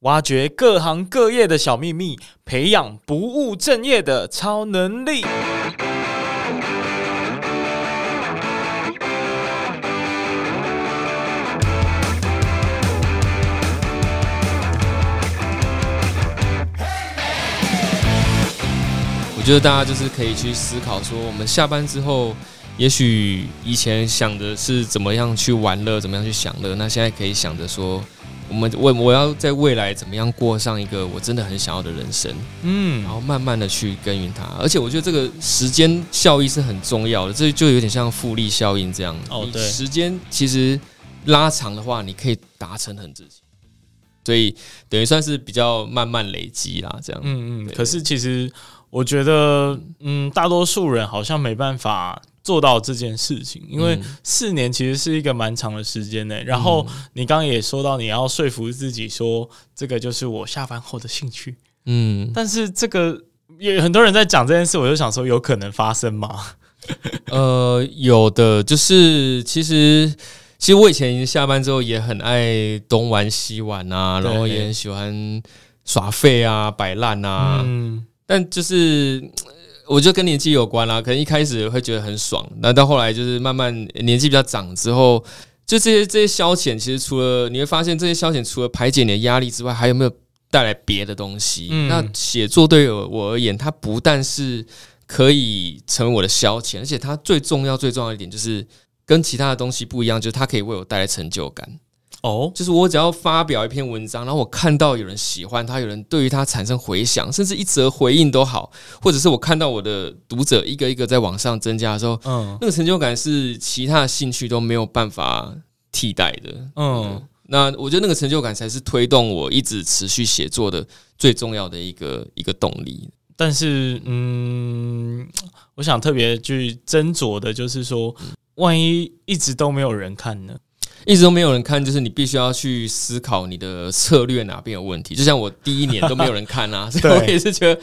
挖掘各行各业的小秘密，培养不务正业的超能力。我觉得大家就是可以去思考说，我们下班之后，也许以前想的是怎么样去玩乐，怎么样去享乐，那现在可以想着说。我们我我要在未来怎么样过上一个我真的很想要的人生，嗯，然后慢慢的去耕耘它，而且我觉得这个时间效益是很重要的，这就有点像复利效应这样。哦，对，时间其实拉长的话，你可以达成很自己，所以等于算是比较慢慢累积啦，这样。嗯嗯。可是其实我觉得，嗯，大多数人好像没办法。做到这件事情，因为四年其实是一个蛮长的时间呢。然后你刚刚也说到，你要说服自己说，这个就是我下班后的兴趣。嗯，但是这个有很多人在讲这件事，我就想说，有可能发生吗？呃，有的，就是其实其实我以前下班之后也很爱东玩西玩啊，然后也很喜欢耍废啊、摆烂啊。嗯，但就是。我觉得跟年纪有关啦，可能一开始会觉得很爽，那到后来就是慢慢年纪比较长之后，就这些这些消遣，其实除了你会发现这些消遣除了排解你的压力之外，还有没有带来别的东西？嗯、那写作对于我而言，它不但是可以成为我的消遣，而且它最重要最重要一点就是跟其他的东西不一样，就是它可以为我带来成就感。哦，就是我只要发表一篇文章，然后我看到有人喜欢他，有人对于他产生回响，甚至一则回应都好，或者是我看到我的读者一个一个在往上增加的时候，嗯，那个成就感是其他的兴趣都没有办法替代的。嗯，那我觉得那个成就感才是推动我一直持续写作的最重要的一个一个动力。但是，嗯，我想特别去斟酌的就是说，万一一直都没有人看呢？一直都没有人看，就是你必须要去思考你的策略哪边有问题。就像我第一年都没有人看啊，所以我也是觉得，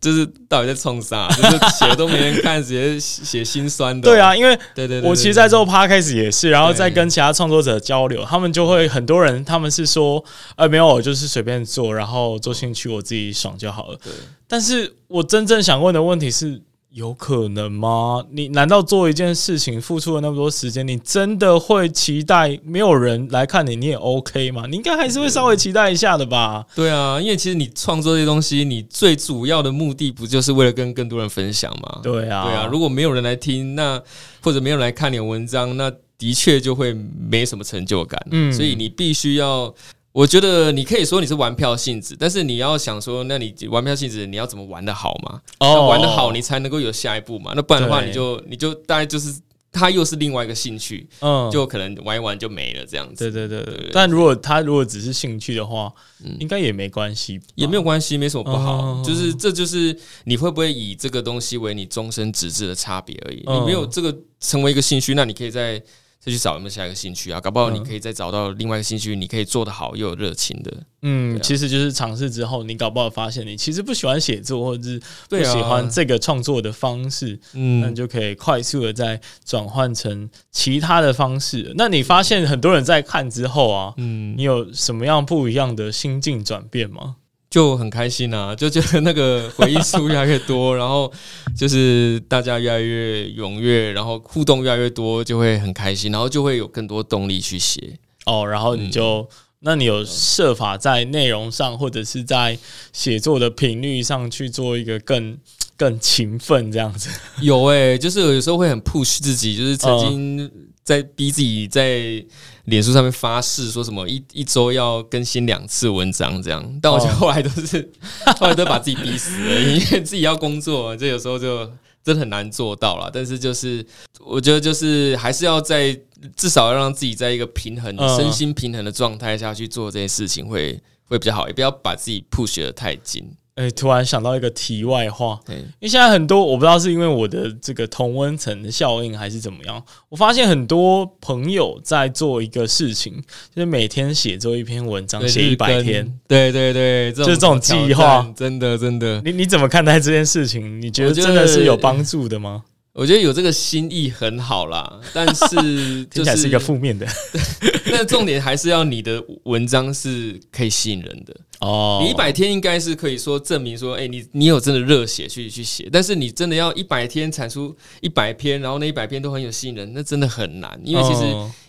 就是到底在冲啥，就是写都没人看，直接写心酸的。对啊，因为对对，我其实在做 Podcast 也是，然后再跟其他创作者交流，他们就会很多人，他们是说，呃，没有，我就是随便做，然后做兴趣，我自己爽就好了。对，但是我真正想问的问题是。有可能吗？你难道做一件事情付出了那么多时间，你真的会期待没有人来看你，你也 OK 吗？你应该还是会稍微期待一下的吧？对啊，因为其实你创作这些东西，你最主要的目的不就是为了跟更多人分享吗？对啊，对啊。如果没有人来听，那或者没有人来看你的文章，那的确就会没什么成就感。嗯，所以你必须要。我觉得你可以说你是玩票性质，但是你要想说，那你玩票性质，你要怎么玩得好嘛？哦，玩得好，你才能够有下一步嘛。那不然的话，你就你就大概就是，他又是另外一个兴趣，嗯，就可能玩一玩就没了这样子。对对对对。但如果他如果只是兴趣的话，应该也没关系，也没有关系，没什么不好。就是这就是你会不会以这个东西为你终身职志的差别而已。你没有这个成为一个兴趣，那你可以在。再去找有没有下一个兴趣啊？搞不好你可以再找到另外一个兴趣，你可以做得好又有热情的。嗯，啊、其实就是尝试之后，你搞不好发现你其实不喜欢写作，或者是不喜欢这个创作的方式，嗯、啊，那你就可以快速的再转换成其他的方式。那你发现很多人在看之后啊，嗯，你有什么样不一样的心境转变吗？就很开心啊，就觉得那个回忆数越来越多，然后就是大家越来越踊跃，然后互动越来越多，就会很开心，然后就会有更多动力去写。哦，然后你就，嗯、那你有设法在内容上，或者是在写作的频率上去做一个更更勤奋这样子？有诶、欸，就是有时候会很 push 自己，就是曾经在逼自己在。脸书上面发誓说什么一一周要更新两次文章这样，但我觉得后来都是 后来都把自己逼死了，因为自己要工作，这有时候就真的很难做到了。但是就是我觉得就是还是要在至少要让自己在一个平衡、身心平衡的状态下去做这些事情会会比较好，也不要把自己 push 得太紧。哎、欸，突然想到一个题外话，对，因为现在很多我不知道是因为我的这个同温层的效应还是怎么样，我发现很多朋友在做一个事情，就是每天写作一篇文章，写一百天，对对对，就是这种计划，真的真的。你你怎么看待这件事情？你觉得真的是有帮助的吗？我觉得有这个心意很好啦，但是听起来是一个负面的。那重点还是要你的文章是可以吸引人的哦。你一百天应该是可以说证明说，哎、欸，你你有真的热血去去写。但是你真的要一百天产出一百篇，然后那一百篇都很有吸引人，那真的很难。因为其实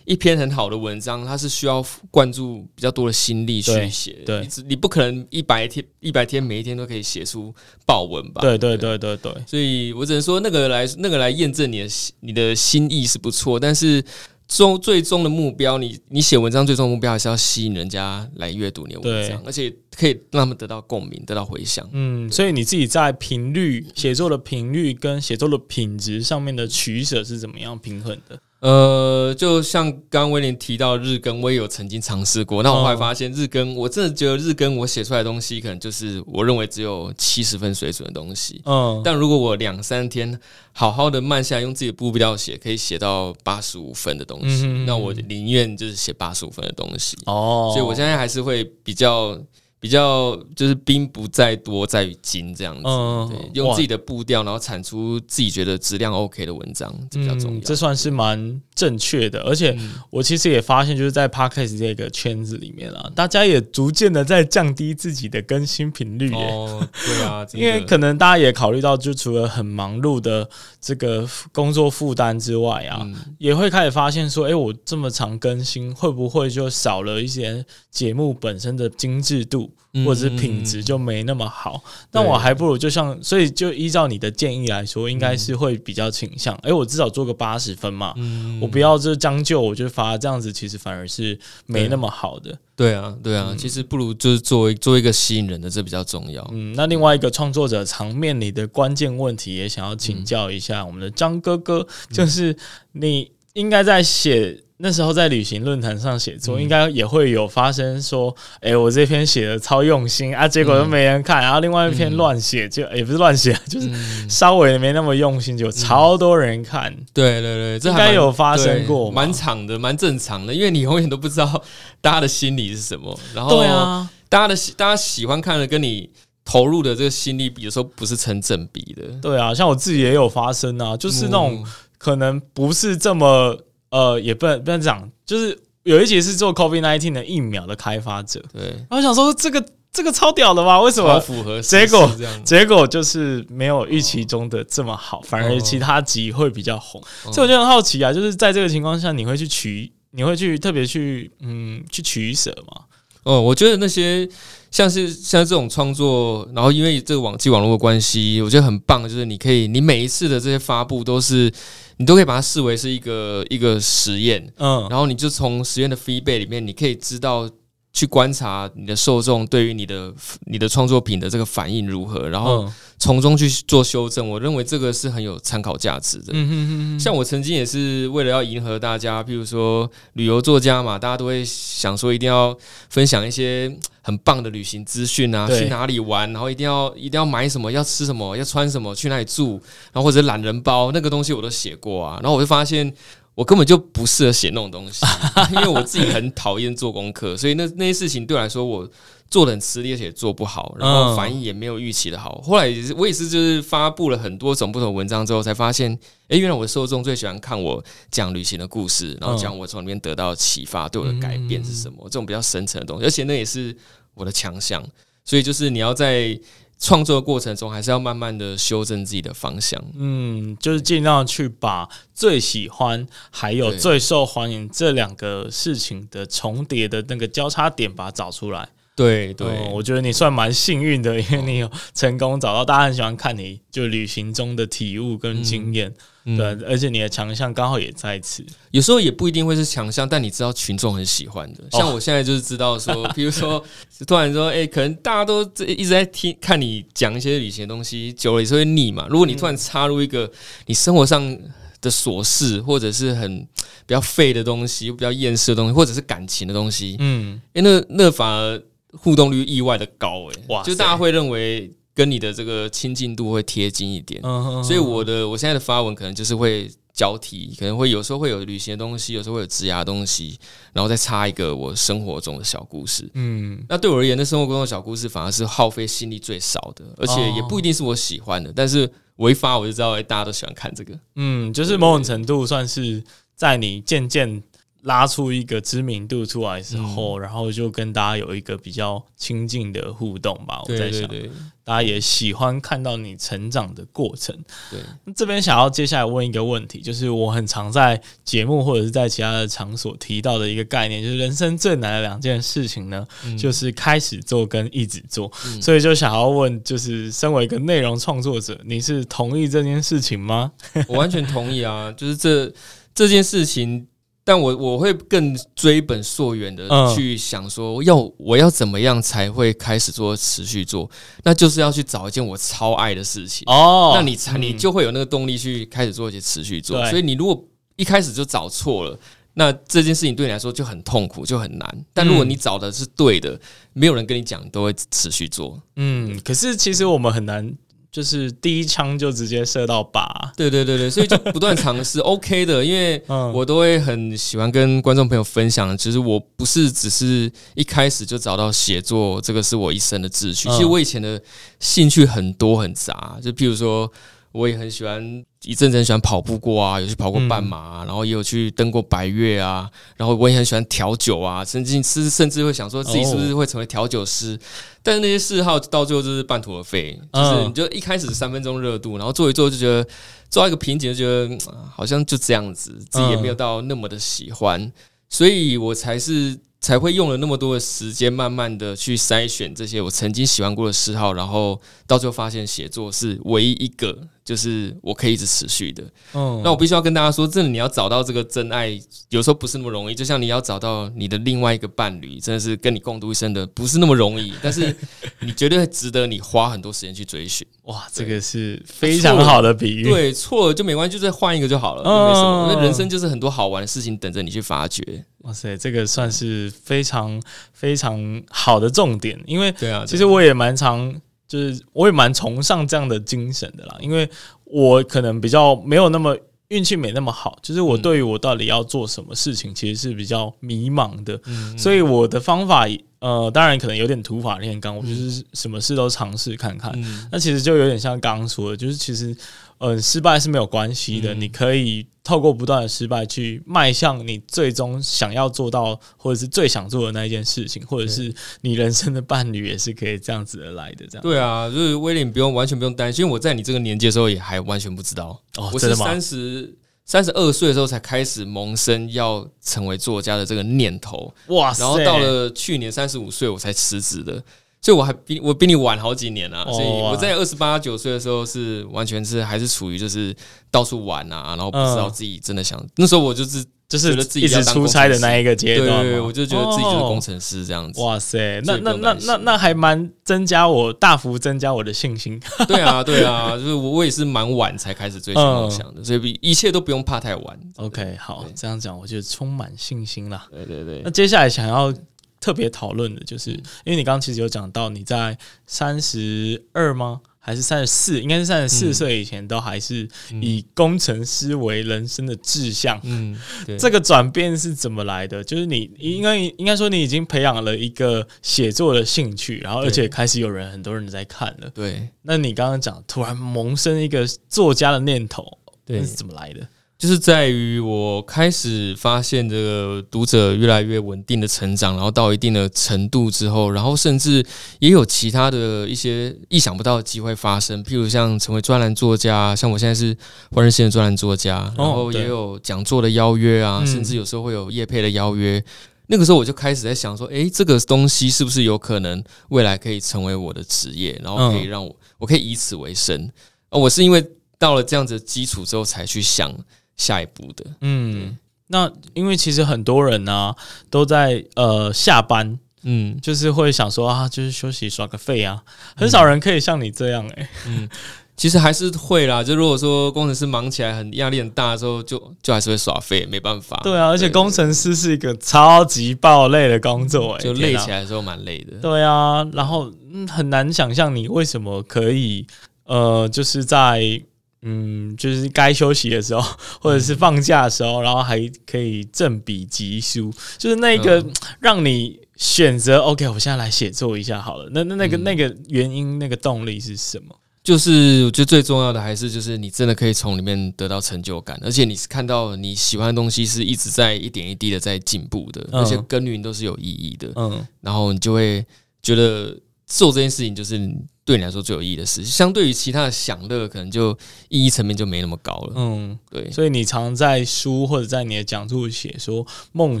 一篇很好的文章，它是需要灌注比较多的心力去写。对，你你不可能一百天一百天每一天都可以写出爆文吧？对对对对对。所以我只能说那个来那个。来验证你的你的心意是不错，但是终最终的目标，你你写文章最终的目标还是要吸引人家来阅读你的文章，而且可以让他们得到共鸣，得到回响。嗯，所以你自己在频率写作的频率跟写作的品质上面的取舍是怎么样平衡的？呃，就像刚刚威廉提到日更，我也有曾经尝试过。那我后来发现日更，我真的觉得日更我写出来的东西，可能就是我认为只有七十分水准的东西。嗯，但如果我两三天好好的慢下来，用自己的步调写，可以写到八十五分的东西。那我宁愿就是写八十五分的东西。哦，所以我现在还是会比较。比较就是兵不在多，在于精这样子，嗯、对，用自己的步调，然后产出自己觉得质量 OK 的文章，这比较重要。嗯、这算是蛮正确的，而且我其实也发现，就是在 Podcast 这个圈子里面啊，大家也逐渐的在降低自己的更新频率。哦，对啊，因为可能大家也考虑到，就除了很忙碌的这个工作负担之外啊，嗯、也会开始发现说，哎，我这么长更新，会不会就少了一些节目本身的精致度？或者是品质就没那么好，那、嗯、我还不如就像，所以就依照你的建议来说，应该是会比较倾向，哎、嗯欸，我至少做个八十分嘛，嗯、我不要就将就，我就发这样子，其实反而是没那么好的。对啊，对啊，嗯、其实不如就是作为做一个吸引人的，这比较重要。嗯，那另外一个创作者常面临的关键问题，也想要请教一下我们的张哥哥，嗯、就是你应该在写。那时候在旅行论坛上写作，应该也会有发生说，哎、欸，我这篇写的超用心啊，结果都没人看，然后另外一篇乱写，就也不是乱写，就是稍微没那么用心，就超多人看。对对对，这应该有发生过，蛮长的，蛮正常的，因为你永远都不知道大家的心理是什么。然后，对啊，大家的大家喜欢看的跟你投入的这个心力，有时候不是成正比的。对啊，像我自己也有发生啊，就是那种可能不是这么。呃，也不能不能讲，就是有一集是做 COVID-19 的疫苗的开发者，对，然后我想说这个这个超屌的吧？为什么？符合结果结果就是没有预期中的这么好，反而其他集会比较红，所以我就很好奇啊，就是在这个情况下，你会去取，你会去特别去嗯去取舍吗？哦，我觉得那些像是像这种创作，然后因为这个网际网络的关系，我觉得很棒，就是你可以，你每一次的这些发布都是。你都可以把它视为是一个一个实验，嗯，然后你就从实验的 feedback 里面，你可以知道去观察你的受众对于你的你的创作品的这个反应如何，然后从中去做修正。我认为这个是很有参考价值的。嗯哼哼哼。像我曾经也是为了要迎合大家，譬如说旅游作家嘛，大家都会想说一定要分享一些。很棒的旅行资讯啊，去哪里玩，然后一定要一定要买什么，要吃什么，要穿什么，去哪里住，然后或者懒人包那个东西我都写过啊，然后我就发现我根本就不适合写那种东西，因为我自己很讨厌做功课，所以那那些事情对我来说我。做的很吃力，而且做不好，然后反应也没有预期的好。后来也是我也是就是发布了很多种不同文章之后，才发现，哎，原来我的受众最喜欢看我讲旅行的故事，然后讲我从里面得到启发，对我的改变是什么，这种比较深层的东西，而且那也是我的强项。所以就是你要在创作的过程中，还是要慢慢的修正自己的方向。嗯，就是尽量去把最喜欢还有最受欢迎这两个事情的重叠的那个交叉点，把它找出来。对对、嗯，我觉得你算蛮幸运的，因为你有成功找到大家很喜欢看你就旅行中的体悟跟经验，嗯、对，而且你的强项刚好也在此。有时候也不一定会是强项，但你知道群众很喜欢的。像我现在就是知道说，哦、比如说突然说，哎、欸，可能大家都一直在听看你讲一些旅行的东西，久了也是会腻嘛。如果你突然插入一个你生活上的琐事，或者是很比较废的东西，比较厌世的东西，或者是感情的东西，嗯，哎、欸，那那反而。互动率意外的高哎、欸，哇，就大家会认为跟你的这个亲近度会贴近一点，所以我的我现在的发文可能就是会交替，可能会有时候会有旅行的东西，有时候会有职涯的东西，然后再插一个我生活中的小故事。嗯，那对我而言，那生活中的小故事反而是耗费心力最少的，而且也不一定是我喜欢的，但是我一发我就知道，哎，大家都喜欢看这个。嗯，就是某种程度算是在你渐渐。拉出一个知名度出来之后，嗯、然后就跟大家有一个比较亲近的互动吧。我在想，对对对，大家也喜欢看到你成长的过程。对，这边想要接下来问一个问题，就是我很常在节目或者是在其他的场所提到的一个概念，就是人生最难的两件事情呢，嗯、就是开始做跟一直做。嗯、所以就想要问，就是身为一个内容创作者，你是同意这件事情吗？我完全同意啊，就是这这件事情。但我我会更追本溯源的去想说，要我要怎么样才会开始做持续做，那就是要去找一件我超爱的事情哦，那你才你就会有那个动力去开始做一些持续做。所以你如果一开始就找错了，那这件事情对你来说就很痛苦，就很难。但如果你找的是对的，没有人跟你讲，都会持续做。嗯，可是其实我们很难。就是第一枪就直接射到靶，对对对对，所以就不断尝试，OK 的，因为我都会很喜欢跟观众朋友分享，其实我不是只是一开始就找到写作这个是我一生的志趣，其实我以前的兴趣很多很杂，就譬如说。我也很喜欢，一阵子很喜欢跑步过啊，有去跑过半马啊，然后也有去登过白月啊，然后我也很喜欢调酒啊，甚至是甚至会想说自己是不是会成为调酒师，但是那些嗜好到最后就是半途而废，就是你就一开始三分钟热度，然后做一做就觉得做到一个瓶颈，就觉得好像就这样子，自己也没有到那么的喜欢，所以我才是。才会用了那么多的时间，慢慢的去筛选这些我曾经喜欢过的嗜好，然后到最后发现写作是唯一一个，就是我可以一直持续的。嗯，那我必须要跟大家说，真的你要找到这个真爱，有时候不是那么容易。就像你要找到你的另外一个伴侣，真的是跟你共度一生的，不是那么容易。但是你绝对值得你花很多时间去追寻。哇，这个是非常好的比喻。对，错了就没关系，就再换一个就好了，就没什么。那人生就是很多好玩的事情等着你去发掘。哇塞，这个算是非常非常好的重点，因为对啊，其实我也蛮常，就是我也蛮崇尚这样的精神的啦，因为我可能比较没有那么运气没那么好，就是我对于我到底要做什么事情，其实是比较迷茫的，嗯，所以我的方法，呃，当然可能有点土法炼钢，我就是什么事都尝试看看，那其实就有点像刚刚说的，就是其实。嗯，失败是没有关系的，嗯、你可以透过不断的失败去迈向你最终想要做到或者是最想做的那一件事情，或者是你人生的伴侣也是可以这样子而来的。这样对啊，就是威廉不用完全不用担心，因为我在你这个年纪的时候也还完全不知道。哦，我是三十三十二岁的时候才开始萌生要成为作家的这个念头。哇塞！然后到了去年三十五岁我才辞职的。所以我还比我比你晚好几年啊，所以我在二十八九岁的时候是完全是还是处于就是到处玩啊，然后不知道自己真的想那时候我就是就是一直出差的那一个阶段，对，我就觉得自己就是工程师这样子。哇塞，那那那那那还蛮增加我大幅增加我的信心。对啊，对啊，就是我我也是蛮晚才开始追求梦想的，所以一切都不用怕太晚。OK，好，这样讲我就充满信心了。对对对，那接下来想要。特别讨论的就是，因为你刚刚其实有讲到你在三十二吗？还是三十四？应该是三十四岁以前都还是以工程师为人生的志向。嗯，这个转变是怎么来的？就是你应该应该说你已经培养了一个写作的兴趣，然后而且开始有人很多人在看了。对。那你刚刚讲突然萌生一个作家的念头，对，是怎么来的？就是在于我开始发现这个读者越来越稳定的成长，然后到一定的程度之后，然后甚至也有其他的一些意想不到的机会发生，譬如像成为专栏作家，像我现在是换日线的专栏作家，然后也有讲座的邀约啊，甚至有时候会有业配的邀约。那个时候我就开始在想说，诶，这个东西是不是有可能未来可以成为我的职业，然后可以让我我可以以此为生？而我是因为到了这样子的基础之后才去想。下一步的，嗯，那因为其实很多人呢、啊、都在呃下班，嗯，就是会想说啊，就是休息耍个废啊，很少人可以像你这样哎、欸，嗯，其实还是会啦，就如果说工程师忙起来很压力很大的时候，就就还是会耍废，没办法。对啊，而且工程师是一个超级爆累的工作、欸，哎，就累起来的时候蛮累的。对啊，然后嗯，很难想象你为什么可以呃，就是在。嗯，就是该休息的时候，或者是放假的时候，然后还可以正比疾书，就是那个让你选择。OK，我现在来写作一下好了。那那那个那个原因，那个动力是什么？就是我觉得最重要的还是就是你真的可以从里面得到成就感，而且你是看到你喜欢的东西是一直在一点一滴的在进步的，而且耕耘都是有意义的。嗯，然后你就会觉得做这件事情就是。对你来说最有意义的事，相对于其他的享乐，可能就意义层面就没那么高了。嗯，对，所以你常在书或者在你的讲座写说，梦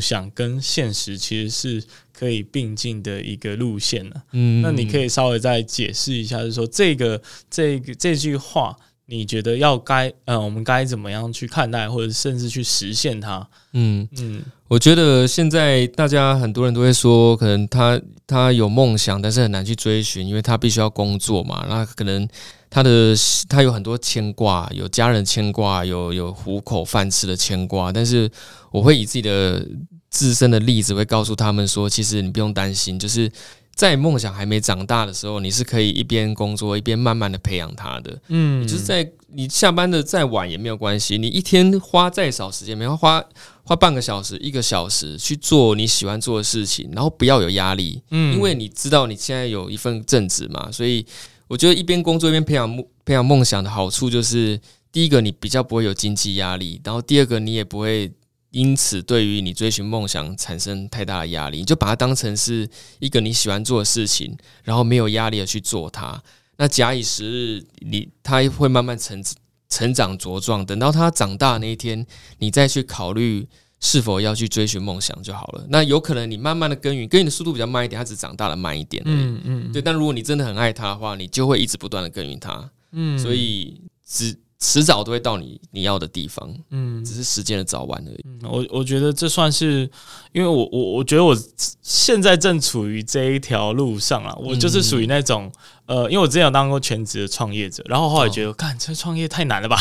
想跟现实其实是可以并进的一个路线呢。嗯，那你可以稍微再解释一下，就是说这个这个这句话。你觉得要该呃，我们该怎么样去看待，或者甚至去实现它？嗯嗯，我觉得现在大家很多人都会说，可能他他有梦想，但是很难去追寻，因为他必须要工作嘛。那可能他的他有很多牵挂，有家人牵挂，有有糊口饭吃的牵挂。但是我会以自己的自身的例子，会告诉他们说，其实你不用担心，就是。在梦想还没长大的时候，你是可以一边工作一边慢慢的培养他的。嗯，就是在你下班的再晚也没有关系，你一天花再少时间，没有花花半个小时、一个小时去做你喜欢做的事情，然后不要有压力。嗯，因为你知道你现在有一份正职嘛，所以我觉得一边工作一边培养梦培养梦想的好处就是，第一个你比较不会有经济压力，然后第二个你也不会。因此，对于你追寻梦想产生太大的压力，你就把它当成是一个你喜欢做的事情，然后没有压力的去做它。那假以时日，你它会慢慢成成长茁壮。等到它长大那一天，你再去考虑是否要去追寻梦想就好了。那有可能你慢慢的耕耘，耕耘的速度比较慢一点，它只长大了慢一点。嗯嗯，对。但如果你真的很爱它的话，你就会一直不断的耕耘它。嗯，所以只。迟早都会到你你要的地方，嗯，只是时间的早晚而已。嗯、我我觉得这算是，因为我我我觉得我现在正处于这一条路上啊，我就是属于那种，呃，因为我之前有当过全职的创业者，然后后来觉得，干、哦、这创业太难了吧，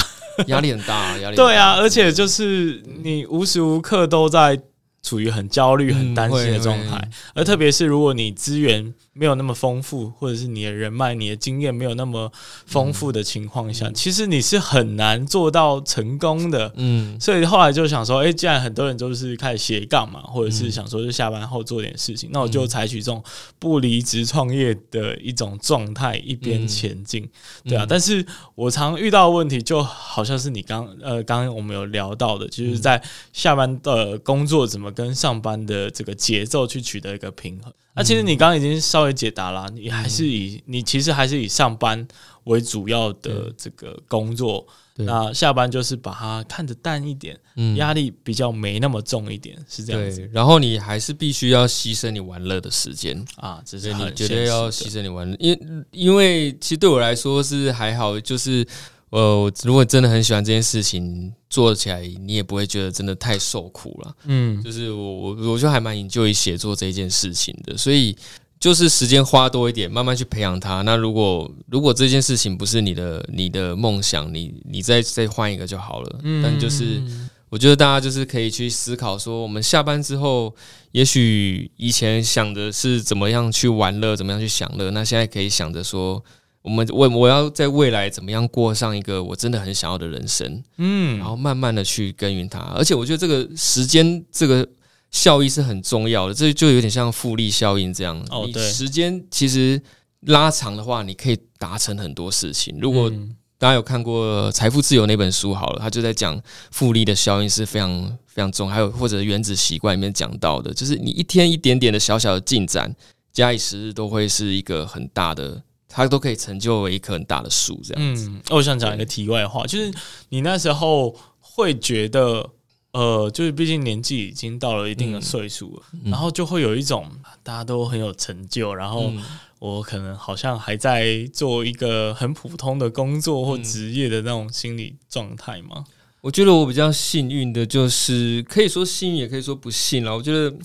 压力很大，压力 对啊，而且就是你无时无刻都在处于很焦虑、很担心的状态，嗯、而特别是如果你资源。没有那么丰富，或者是你的人脉、你的经验没有那么丰富的情况下，嗯、其实你是很难做到成功的。嗯，所以后来就想说，哎，既然很多人都是开始斜杠嘛，或者是想说就下班后做点事情，嗯、那我就采取这种不离职创业的一种状态，一边前进。嗯、对啊，嗯、但是我常遇到的问题，就好像是你刚呃刚刚我们有聊到的，就是在下班的工作怎么跟上班的这个节奏去取得一个平衡。那、啊、其实你刚刚已经稍微解答了，你还是以、嗯、你其实还是以上班为主要的这个工作，那下班就是把它看得淡一点，压、嗯、力比较没那么重一点，是这样子。然后你还是必须要牺牲你玩乐的时间啊，这是你绝对要牺牲你玩乐，因为因为其实对我来说是还好，就是。呃，如果真的很喜欢这件事情，做起来你也不会觉得真的太受苦了。嗯，就是我我我就还蛮 enjoy 写作这一件事情的，所以就是时间花多一点，慢慢去培养它。那如果如果这件事情不是你的你的梦想，你你再再换一个就好了。嗯，但就是我觉得大家就是可以去思考说，我们下班之后，也许以前想的是怎么样去玩乐，怎么样去享乐，那现在可以想着说。我们我我要在未来怎么样过上一个我真的很想要的人生，嗯，然后慢慢的去耕耘它，而且我觉得这个时间这个效益是很重要的，这就有点像复利效应这样。哦，对，时间其实拉长的话，你可以达成很多事情。如果大家有看过《财富自由》那本书，好了，他就在讲复利的效应是非常非常重，还有或者原子习惯里面讲到的，就是你一天一点点的小小的进展，假以时日都会是一个很大的。它都可以成就为一棵很大的树，这样子。嗯，我想讲一个题外话，就是你那时候会觉得，呃，就是毕竟年纪已经到了一定的岁数了，嗯、然后就会有一种大家都很有成就，然后我可能好像还在做一个很普通的工作或职业的那种心理状态吗？我觉得我比较幸运的就是，可以说幸运，也可以说不幸了。我觉得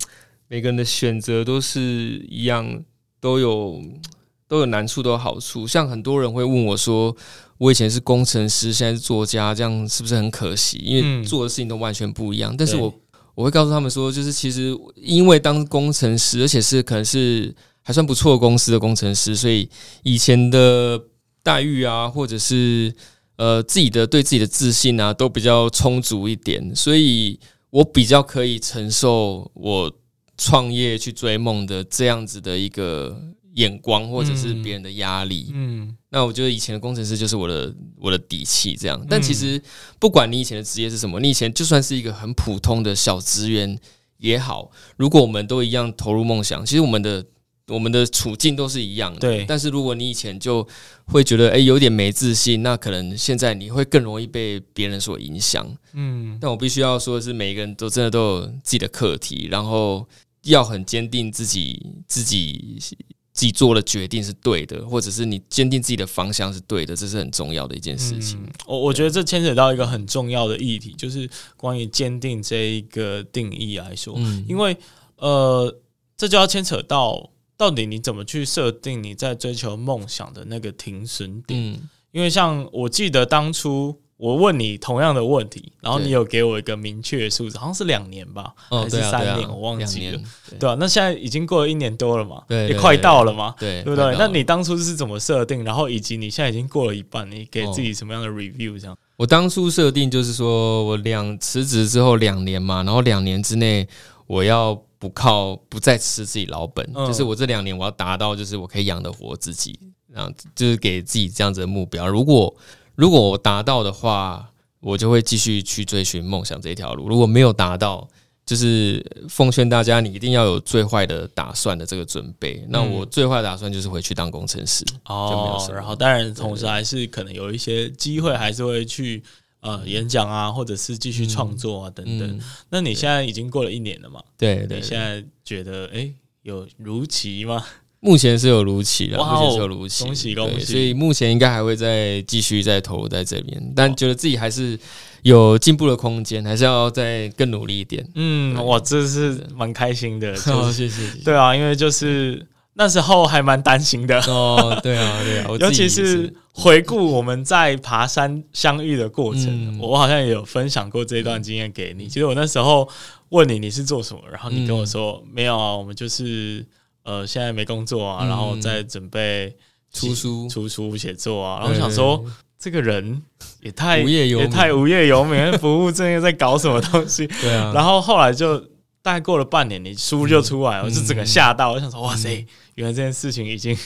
每个人的选择都是一样，都有。都有难处，都有好处。像很多人会问我说：“我以前是工程师，现在是作家，这样是不是很可惜？因为做的事情都完全不一样。嗯”但是我我会告诉他们说，就是其实因为当工程师，而且是可能是还算不错公司的工程师，所以以前的待遇啊，或者是呃自己的对自己的自信啊，都比较充足一点，所以我比较可以承受我创业去追梦的这样子的一个。眼光或者是别人的压力。嗯，嗯，那我觉得以前的工程师就是我的我的底气，这样。但其实不管你以前的职业是什么，你以前就算是一个很普通的小职员也好，如果我们都一样投入梦想，其实我们的。我们的处境都是一样的，对。但是如果你以前就会觉得哎有点没自信，那可能现在你会更容易被别人所影响。嗯。但我必须要说的是，每一个人都真的都有自己的课题，然后要很坚定自己自己自己做的决定是对的，或者是你坚定自己的方向是对的，这是很重要的一件事情。我、嗯、我觉得这牵扯到一个很重要的议题，就是关于坚定这一个定义来说，嗯、因为呃，这就要牵扯到。到底你怎么去设定你在追求梦想的那个停损点？嗯，因为像我记得当初我问你同样的问题，然后你有给我一个明确的数字，好像是两年吧，还是三年？我忘记了。对啊，那现在已经过了一年多了嘛，也快到了嘛，对不对？那你当初是怎么设定？然后以及你现在已经过了一半，你给自己什么样的 review？这样？我当初设定就是说我两辞职之后两年嘛，然后两年之内我要。不靠，不再吃自己老本，嗯、就是我这两年我要达到，就是我可以养得活自己，然后就是给自己这样子的目标。如果如果我达到的话，我就会继续去追寻梦想这一条路。如果没有达到，就是奉劝大家，你一定要有最坏的打算的这个准备。嗯、那我最坏的打算就是回去当工程师哦。然后当然同时还是可能有一些机会，还是会去。呃，演讲啊，或者是继续创作啊，等等。那你现在已经过了一年了嘛？对，你现在觉得哎、欸，有如期吗？目前是有如期的，目前是有如期，恭喜恭喜！所以目前应该还会再继续再投入在这边，但觉得自己还是有进步的空间，还是要再更努力一点。嗯，哇，这是蛮开心的，就 谢谢。对啊，因为就是。那时候还蛮担心的 哦，对啊，对啊，尤其是回顾我们在爬山相遇的过程，嗯、我好像也有分享过这段经验给你。其实我那时候问你你是做什么，然后你跟我说、嗯、没有啊，我们就是呃现在没工作啊，然后在准备出书、出书写作啊。然后想说这个人也太无业游也太无业游民，不务正业，在搞什么东西？对啊。然后后来就大概过了半年，你书就出来，我就整个吓到，我想说哇塞！原来这件事情已经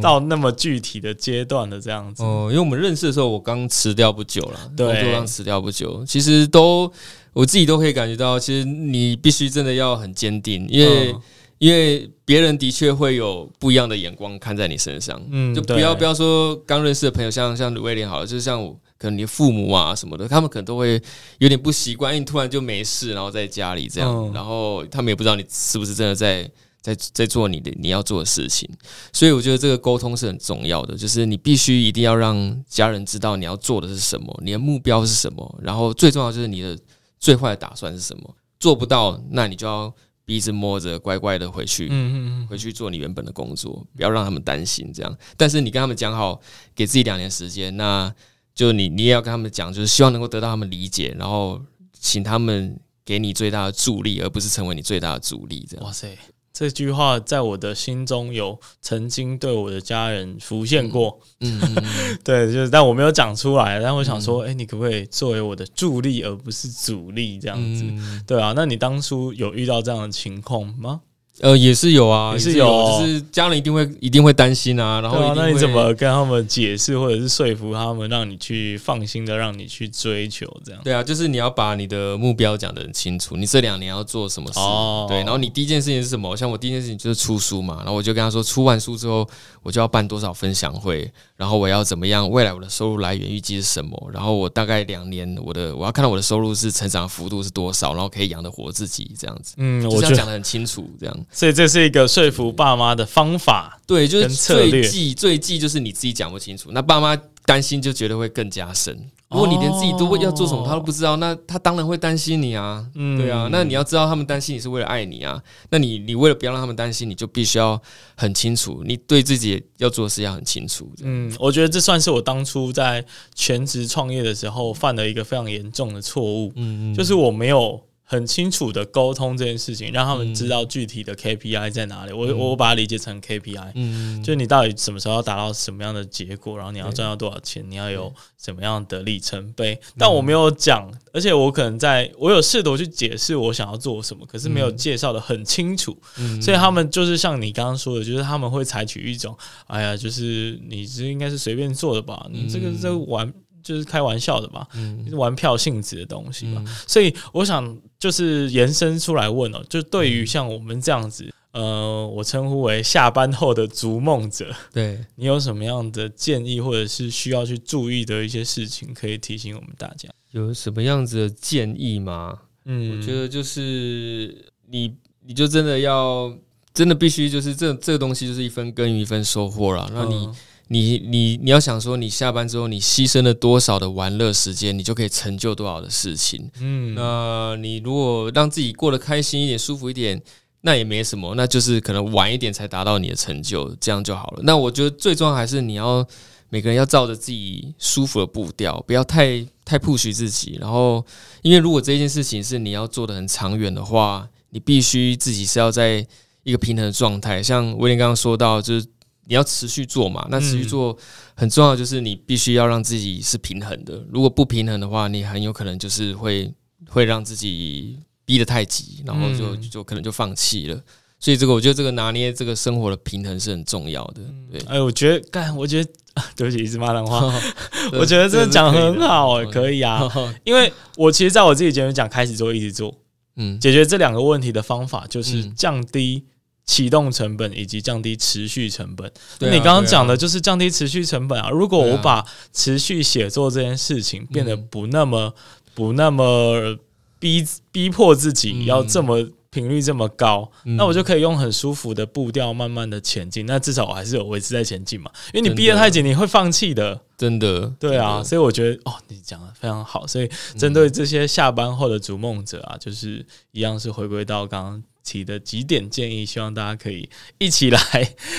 到那么具体的阶段了，这样子。哦、嗯，因为我们认识的时候，我刚辞掉不久了，对，工作刚辞掉不久。其实都我自己都可以感觉到，其实你必须真的要很坚定，因为、嗯、因为别人的确会有不一样的眼光看在你身上。嗯，就不要不要说刚认识的朋友，像像威廉好了，就是像我，可能你父母啊什么的，他们可能都会有点不习惯，因为你突然就没事，然后在家里这样，嗯、然后他们也不知道你是不是真的在。在在做你的你要做的事情，所以我觉得这个沟通是很重要的，就是你必须一定要让家人知道你要做的是什么，你的目标是什么，然后最重要就是你的最坏的打算是什么。做不到，那你就要鼻子摸着，乖乖的回去，嗯嗯，回去做你原本的工作，不要让他们担心这样。但是你跟他们讲好，给自己两年时间，那就你你也要跟他们讲，就是希望能够得到他们理解，然后请他们给你最大的助力，而不是成为你最大的阻力。这样，哇塞。这句话在我的心中有曾经对我的家人浮现过，嗯，嗯 对，就是但我没有讲出来。但我想说，哎、嗯欸，你可不可以作为我的助力，而不是阻力？这样子，嗯、对啊。那你当初有遇到这样的情况吗？呃，也是有啊，也是有，就是家人一定会一定会担心啊。然后、啊，那你怎么跟他们解释，或者是说服他们，让你去放心的让你去追求这样？对啊，就是你要把你的目标讲得很清楚，你这两年要做什么事？哦、对，然后你第一件事情是什么？像我第一件事情就是出书嘛，然后我就跟他说，出完书之后，我就要办多少分享会，然后我要怎么样？未来我的收入来源预计是什么？然后我大概两年，我的我要看到我的收入是成长幅度是多少，然后可以养得活自己这样子。嗯，我就要讲得很清楚这样。所以这是一个说服爸妈的方法，对，就是最忌最忌就是你自己讲不清楚，那爸妈担心就觉得会更加深。如果你连自己都要做什么他都不知道，那他当然会担心你啊，对啊，那你要知道他们担心你是为了爱你啊，那你你为了不要让他们担心，你就必须要很清楚，你对自己要做的事要很清楚。嗯，我觉得这算是我当初在全职创业的时候犯的一个非常严重的错误，嗯嗯，就是我没有。很清楚的沟通这件事情，让他们知道具体的 KPI 在哪里。我我把它理解成 KPI，嗯，就你到底什么时候要达到什么样的结果，然后你要赚到多少钱，你要有什么样的里程碑。但我没有讲，而且我可能在我有试图去解释我想要做什么，可是没有介绍的很清楚，所以他们就是像你刚刚说的，就是他们会采取一种，哎呀，就是你这应该是随便做的吧，你这个这个玩。就是开玩笑的吧，嗯，玩票性质的东西嘛，嗯、所以我想就是延伸出来问哦，就对于像我们这样子，呃，我称呼为下班后的逐梦者，对你有什么样的建议，或者是需要去注意的一些事情，可以提醒我们大家？有什么样子的建议吗？嗯，我觉得就是你，你就真的要，真的必须就是这这个东西就是一分耕耘一分收获了，那你。嗯你你你要想说，你下班之后你牺牲了多少的玩乐时间，你就可以成就多少的事情。嗯，那你如果让自己过得开心一点、舒服一点，那也没什么，那就是可能晚一点才达到你的成就，这样就好了。那我觉得最重要还是你要每个人要照着自己舒服的步调，不要太太 push 自己。然后，因为如果这件事情是你要做的很长远的话，你必须自己是要在一个平衡的状态。像威廉刚刚说到，就是。你要持续做嘛？那持续做很重要，就是你必须要让自己是平衡的。如果不平衡的话，你很有可能就是会会让自己逼得太急，然后就就可能就放弃了。所以这个我觉得这个拿捏这个生活的平衡是很重要的。对，哎，我觉得干，我觉得 对不起，一直骂人话。我觉得这个讲很好，哎，可以啊。因为我其实在我自己节目讲开始做，一直做，嗯，解决这两个问题的方法就是降低。启动成本以及降低持续成本，那你刚刚讲的就是降低持续成本啊。如果我把持续写作这件事情变得不那么不那么逼逼迫自己要这么频率这么高，那我就可以用很舒服的步调慢慢的前进。那至少我还是有维持在前进嘛。因为你逼得太紧，你会放弃的。真的，对啊。所以我觉得哦，你讲的非常好。所以针对这些下班后的逐梦者啊，就是一样是回归到刚刚。提的几点建议，希望大家可以一起来，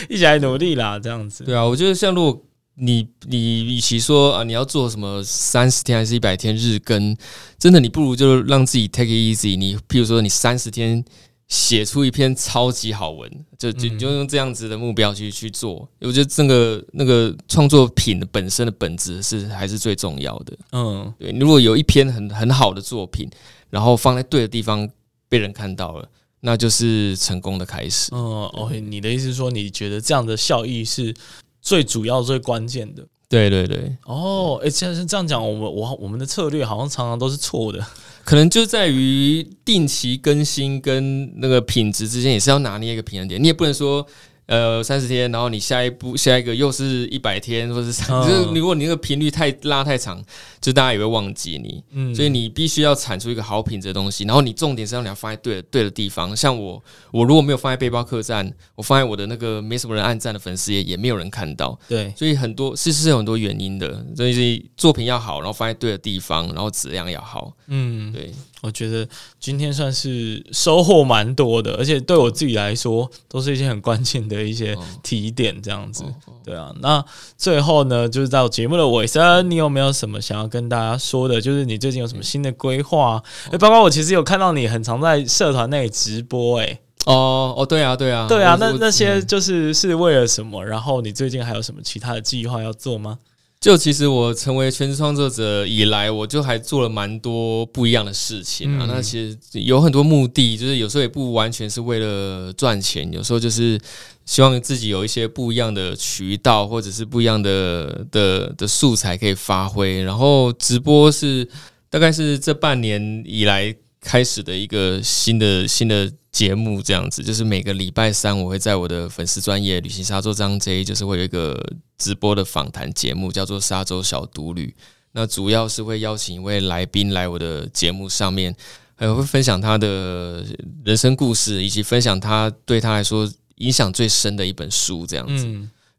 一起来努力啦，这样子。对啊，我觉得像如果你你与其说啊，你要做什么三十天还是一百天日更，真的你不如就让自己 take it easy。你譬如说你三十天写出一篇超级好文，就就就用这样子的目标去去做。我觉得这个那个创作品的本身的本质是还是最重要的。嗯，对，如果有一篇很很好的作品，然后放在对的地方被人看到了。那就是成功的开始。嗯，OK，你的意思是说，你觉得这样的效益是最主要、最关键的？对对对。哦，哎，既然是这样讲，我们我我们的策略好像常常都是错的，可能就在于定期更新跟那个品质之间，也是要拿捏一个平衡点。你也不能说。呃，三十天，然后你下一步下一个又是一百天，或者是，就是如果你那个频率太拉太长，就大家也会忘记你。嗯，所以你必须要产出一个好品质的东西，然后你重点是要你要放在对的对的地方。像我，我如果没有放在背包客栈，我放在我的那个没什么人按赞的粉丝页，也没有人看到。对，所以很多事实是有很多原因的。所以作品要好，然后放在对的地方，然后质量要好。嗯，对。我觉得今天算是收获蛮多的，而且对我自己来说都是一些很关键的一些提点，这样子。对啊，那最后呢，就是到节目的尾声，你有没有什么想要跟大家说的？就是你最近有什么新的规划？诶，包括我其实有看到你很常在社团内直播，诶。哦哦，对啊，对啊，对啊，那那些就是是为了什么？然后你最近还有什么其他的计划要做吗？就其实我成为全职创作者以来，我就还做了蛮多不一样的事情啊。嗯、那其实有很多目的，就是有时候也不完全是为了赚钱，有时候就是希望自己有一些不一样的渠道，或者是不一样的的的素材可以发挥。然后直播是大概是这半年以来开始的一个新的新的。节目这样子，就是每个礼拜三我会在我的粉丝专业旅行沙洲张 J，就是会有一个直播的访谈节目，叫做沙洲小独旅。那主要是会邀请一位来宾来我的节目上面，还会分享他的人生故事，以及分享他对他来说影响最深的一本书这样子。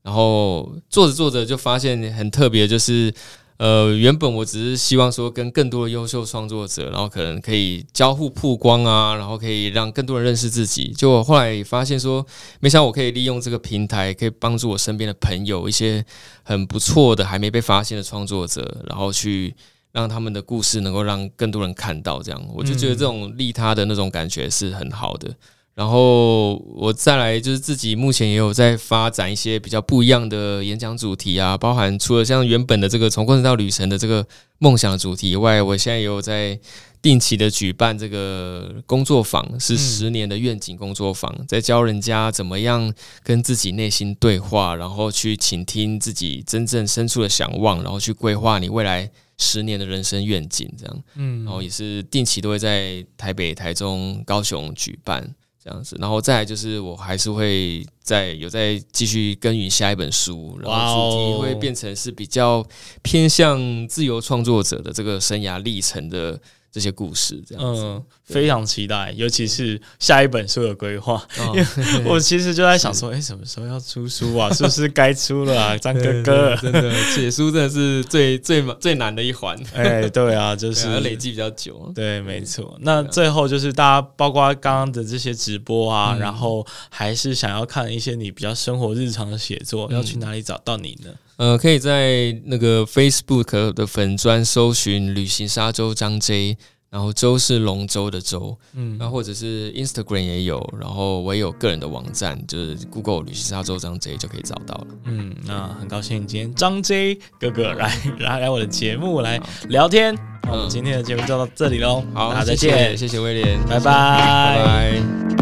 然后做着做着就发现很特别，就是。呃，原本我只是希望说跟更多的优秀创作者，然后可能可以交互曝光啊，然后可以让更多人认识自己。就我后来发现说，没想到我可以利用这个平台，可以帮助我身边的朋友一些很不错的还没被发现的创作者，然后去让他们的故事能够让更多人看到。这样，我就觉得这种利他的那种感觉是很好的。然后我再来就是自己目前也有在发展一些比较不一样的演讲主题啊，包含除了像原本的这个从过程到旅程的这个梦想主题以外，我现在也有在定期的举办这个工作坊，是十年的愿景工作坊，在教人家怎么样跟自己内心对话，然后去倾听自己真正深处的想望，然后去规划你未来十年的人生愿景，这样，嗯，然后也是定期都会在台北、台中、高雄举办。这样子，然后再来就是，我还是会再有再继续耕耘下一本书，然后主题会变成是比较偏向自由创作者的这个生涯历程的。这些故事这样子，嗯，非常期待，尤其是下一本书的规划。因为 我其实就在想说，哎，什么时候要出书啊？是不是该出了啊？张哥哥，真的写书真的是最最最难的一环。哎，对啊，就是要累积比较久。对，没错。那最后就是大家，包括刚刚的这些直播啊，然后还是想要看一些你比较生活日常的写作，要去哪里找到你呢？呃，可以在那个 Facebook 的粉砖搜寻“旅行沙洲张 J”，然后“洲”是龙舟的“舟”，嗯，然后或者是 Instagram 也有，然后我也有个人的网站，就是 Google 旅行沙洲张 J 就可以找到了。嗯，那很高兴今天张 J 哥哥来来来我的节目来聊天，好，我们今天的节目就到这里喽，好，再见，谢谢威廉，拜拜，拜拜。